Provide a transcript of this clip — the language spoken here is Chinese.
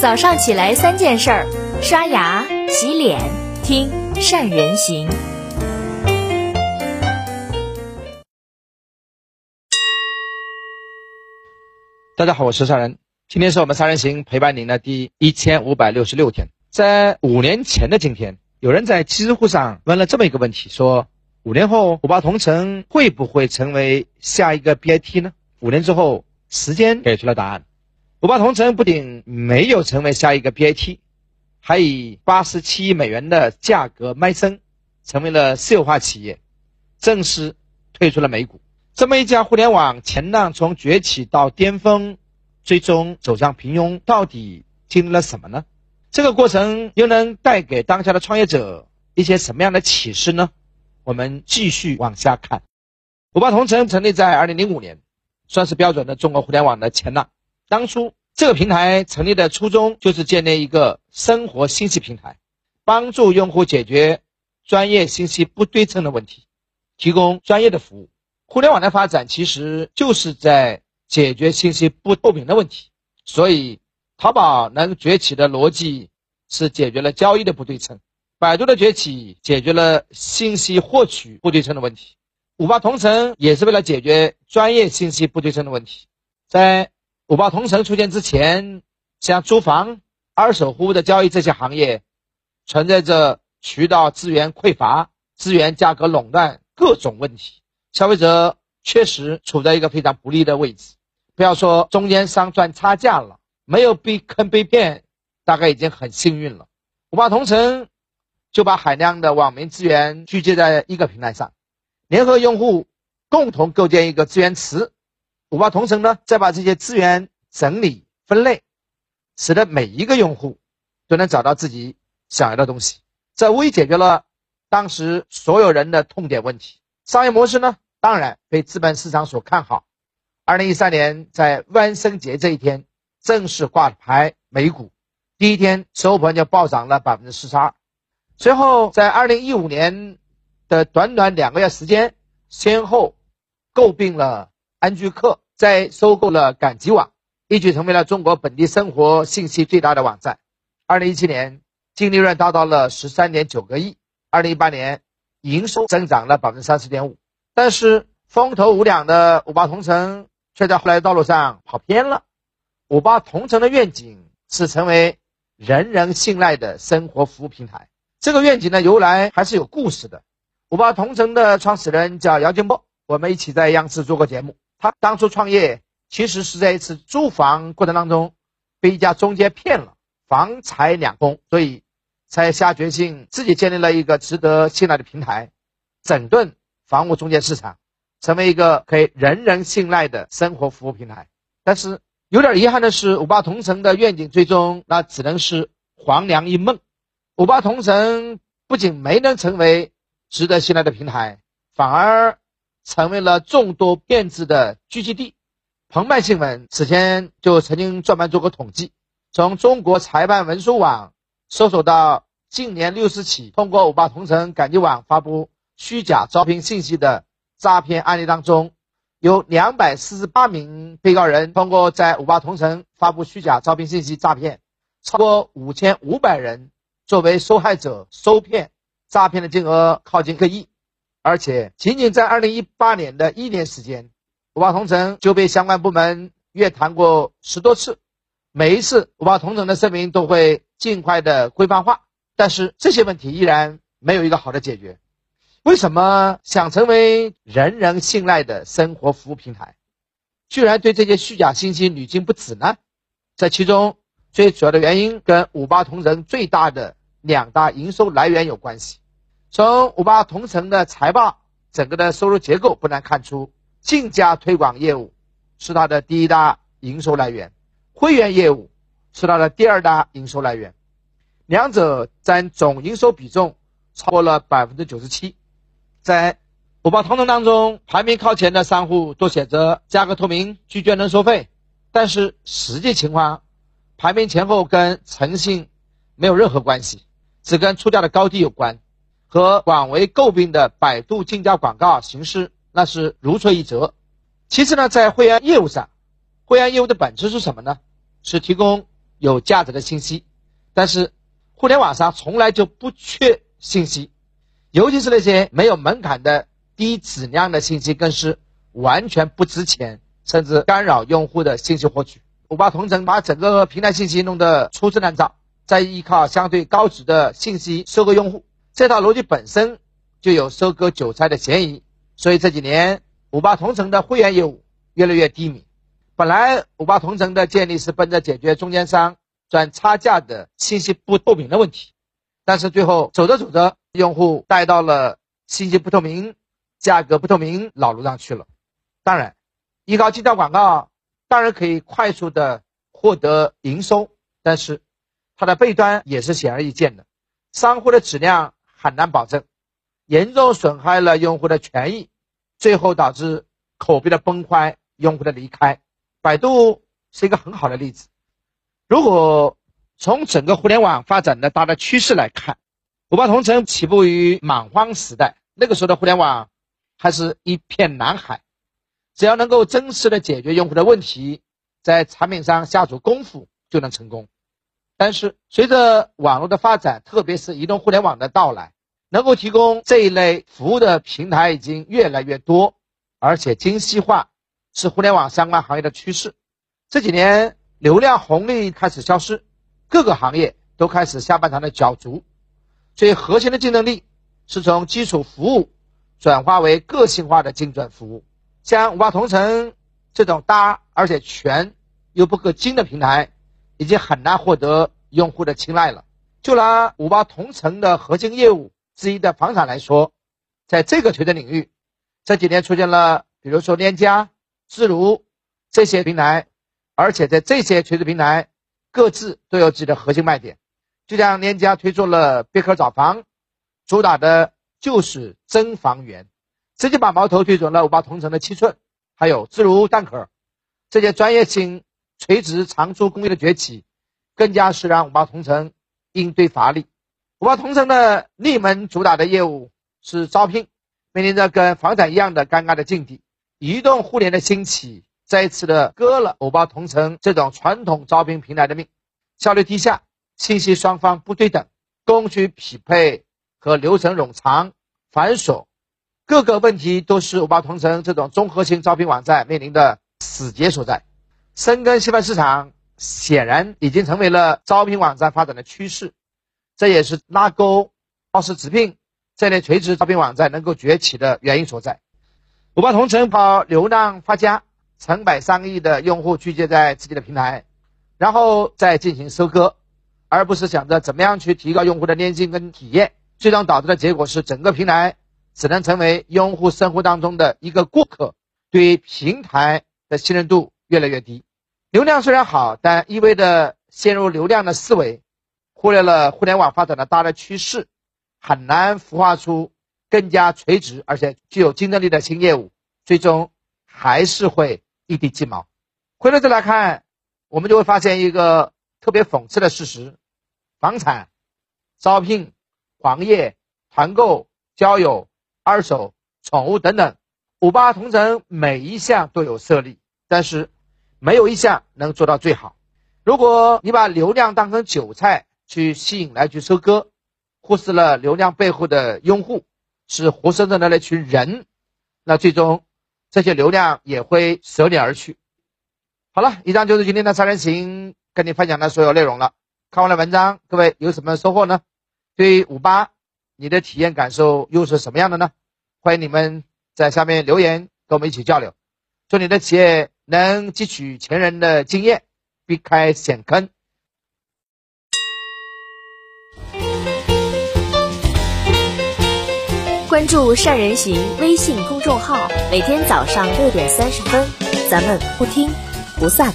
早上起来三件事儿：刷牙、洗脸、听善人行。大家好，我是善人。今天是我们三人行陪伴您的第一千五百六十六天。在五年前的今天，有人在知乎上问了这么一个问题：说五年后五八同城会不会成为下一个 B I T 呢？五年之后，时间给出了答案。五八同城不仅没有成为下一个 BAT，还以八十七亿美元的价格卖身，成为了私有化企业，正式退出了美股。这么一家互联网前浪从崛起到巅峰，最终走向平庸，到底经历了什么呢？这个过程又能带给当下的创业者一些什么样的启示呢？我们继续往下看。五八同城成立在二零零五年，算是标准的中国互联网的前浪。当初这个平台成立的初衷就是建立一个生活信息平台，帮助用户解决专业信息不对称的问题，提供专业的服务。互联网的发展其实就是在解决信息不透明的问题，所以淘宝能崛起的逻辑是解决了交易的不对称，百度的崛起解决了信息获取不对称的问题，五八同城也是为了解决专业信息不对称的问题，在。五八同城出现之前，像租房、二手货物的交易这些行业，存在着渠道资源匮乏、资源价格垄断各种问题，消费者确实处在一个非常不利的位置。不要说中间商赚差价了，没有被坑被骗，大概已经很幸运了。五八同城就把海量的网民资源聚集在一个平台上，联合用户共同构建一个资源池。五八同城呢，再把这些资源整理分类，使得每一个用户都能找到自己想要的东西，这无疑解决了当时所有人的痛点问题。商业模式呢，当然被资本市场所看好。二零一三年在万圣节这一天正式挂牌美股，第一天收盘就暴涨了百分之四十二。随后在二零一五年的短短两个月时间，先后诟病了。安居客在收购了赶集网，一举成为了中国本地生活信息最大的网站。二零一七年净利润达到了十三点九个亿，二零一八年营收增长了百分之三十点五。但是风头无两的五八同城却在后来的道路上跑偏了。五八同城的愿景是成为人人信赖的生活服务平台。这个愿景的由来还是有故事的。五八同城的创始人叫姚劲波，我们一起在央视做过节目。他当初创业，其实是在一次租房过程当中，被一家中介骗了，房财两空，所以才下决心自己建立了一个值得信赖的平台，整顿房屋中介市场，成为一个可以人人信赖的生活服务平台。但是有点遗憾的是，五八同城的愿景最终那只能是黄粱一梦。五八同城不仅没能成为值得信赖的平台，反而。成为了众多骗子的聚集地。澎湃新闻此前就曾经专门做过统计，从中国裁判文书网搜索到近年六十起通过五八同城赶集网发布虚假招聘信息的诈骗案例当中，有两百四十八名被告人通过在五八同城发布虚假招聘信息诈骗，超过五千五百人作为受害者受骗，诈骗的金额靠近个亿。而且，仅仅在二零一八年的一年时间，五八同城就被相关部门约谈过十多次。每一次，五八同城的声明都会尽快的规范化，但是这些问题依然没有一个好的解决。为什么想成为人人信赖的生活服务平台，居然对这些虚假信息屡禁不止呢？这其中最主要的原因跟五八同城最大的两大营收来源有关系。从五八同城的财报，整个的收入结构不难看出，竞价推广业务是它的第一大营收来源，会员业务是它的第二大营收来源，两者占总营收比重超过了百分之九十七。在五八同城当中，排名靠前的商户都写着价格透明、拒绝能收费，但是实际情况，排名前后跟诚信没有任何关系，只跟出价的高低有关。和广为诟病的百度竞价广告形式，那是如出一辙。其次呢，在会员业务上，会员业务的本质是什么呢？是提供有价值的信息，但是互联网上从来就不缺信息，尤其是那些没有门槛的低质量的信息，更是完全不值钱，甚至干扰用户的信息获取。五八同城把整个平台信息弄得粗制滥造，再依靠相对高质的信息收割用户，这套逻辑本身就有收割韭菜的嫌疑。所以这几年五八同城的会员业务越来越低迷。本来五八同城的建立是奔着解决中间商赚差价的信息不透明的问题，但是最后走着走着，用户带到了信息不透明、价格不透明老路上去了。当然，依靠竞价广告。当然可以快速的获得营收，但是它的弊端也是显而易见的，商户的质量很难保证，严重损害了用户的权益，最后导致口碑的崩坏，用户的离开。百度是一个很好的例子。如果从整个互联网发展的大的趋势来看，五八同城起步于蛮荒时代，那个时候的互联网还是一片蓝海。只要能够真实的解决用户的问题，在产品上下足功夫就能成功。但是随着网络的发展，特别是移动互联网的到来，能够提供这一类服务的平台已经越来越多，而且精细化是互联网相关行业的趋势。这几年流量红利开始消失，各个行业都开始下半场的角逐，所以核心的竞争力是从基础服务转化为个性化的精准服务。像五八同城这种大而且全又不可精的平台，已经很难获得用户的青睐了。就拿五八同城的核心业务之一的房产来说，在这个垂直领域，这几年出现了比如说链家、自如这些平台，而且在这些垂直平台各自都有自己的核心卖点。就像链家推出了贝壳找房，主打的就是真房源。直接把矛头对准了五八同城的七寸，还有自如蛋壳，这些专业性垂直长租公寓的崛起，更加是让五八同城应对乏力。五八同城的立门主打的业务是招聘，面临着跟房产一样的尴尬的境地。移动互联的兴起，再次的割了五八同城这种传统招聘平台的命，效率低下，信息双方不对等，供需匹配和流程冗长繁琐。各个问题都是五八同城这种综合性招聘网站面临的死结所在。深耕细分市场显然已经成为了招聘网站发展的趋势，这也是拉钩、报时直聘这类垂直招聘网站能够崛起的原因所在。五八同城跑流量发家，成百上亿的用户聚集在自己的平台，然后再进行收割，而不是想着怎么样去提高用户的粘性跟体验，最终导致的结果是整个平台。只能成为用户生活当中的一个过客，对于平台的信任度越来越低。流量虽然好，但意味着陷入流量的思维，忽略了互联网发展的大的趋势，很难孵化出更加垂直而且具有竞争力的新业务，最终还是会一地鸡毛。回头再来看，我们就会发现一个特别讽刺的事实：房产、招聘、黄页、团购、交友。二手、宠物等等，五八同城每一项都有设立，但是没有一项能做到最好。如果你把流量当成韭菜去吸引来去收割，忽视了流量背后的用户是活生生的那群人，那最终这些流量也会舍你而去。好了，以上就是今天的三人行跟你分享的所有内容了。看完了文章，各位有什么收获呢？对于五八。你的体验感受又是什么样的呢？欢迎你们在下面留言，跟我们一起交流。祝你的企业能汲取前人的经验，避开险坑。关注善人行微信公众号，每天早上六点三十分，咱们不听不散。